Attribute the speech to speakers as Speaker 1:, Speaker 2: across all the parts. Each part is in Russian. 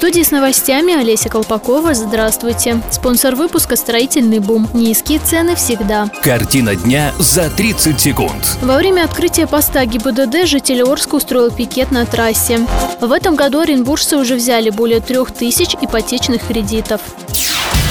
Speaker 1: Студии с новостями Олеся Колпакова. Здравствуйте. Спонсор выпуска «Строительный бум». Низкие цены всегда.
Speaker 2: Картина дня за 30 секунд.
Speaker 1: Во время открытия поста ГИБДД житель Орска устроил пикет на трассе. В этом году оренбуржцы уже взяли более трех тысяч ипотечных кредитов.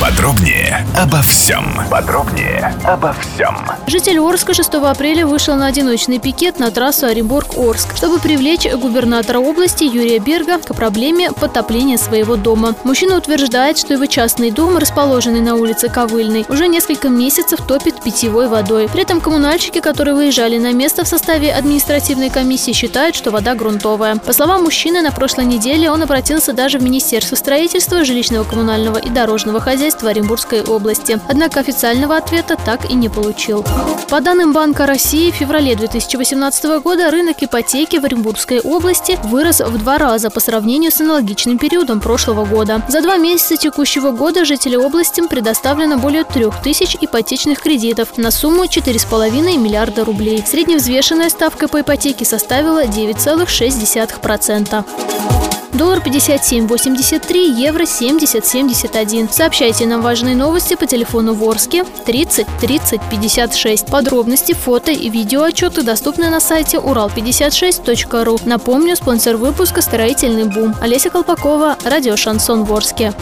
Speaker 3: Подробнее обо всем. Подробнее обо всем.
Speaker 1: Житель Орска 6 апреля вышел на одиночный пикет на трассу Оренбург-Орск, чтобы привлечь губернатора области Юрия Берга к проблеме подтопления своего дома. Мужчина утверждает, что его частный дом, расположенный на улице Ковыльной, уже несколько месяцев топит питьевой водой. При этом коммунальщики, которые выезжали на место в составе административной комиссии, считают, что вода грунтовая. По словам мужчины, на прошлой неделе он обратился даже в Министерство строительства, жилищного, коммунального и дорожного хозяйства Оренбургской области. Однако официального ответа так и не получил. По данным Банка России, в феврале 2018 года рынок ипотеки в Оренбургской области вырос в два раза по сравнению с аналогичным периодом прошлого года. За два месяца текущего года жителям области предоставлено более трех тысяч ипотечных кредитов на сумму 4,5 миллиарда рублей. Средневзвешенная ставка по ипотеке составила 9,6%. Доллар 57.83, евро 70.71. Сообщайте нам важные новости по телефону Ворске 30 30 56. Подробности, фото и видео отчеты доступны на сайте урал56.ру. Напомню, спонсор выпуска «Строительный бум». Олеся Колпакова, радио «Шансон Ворске».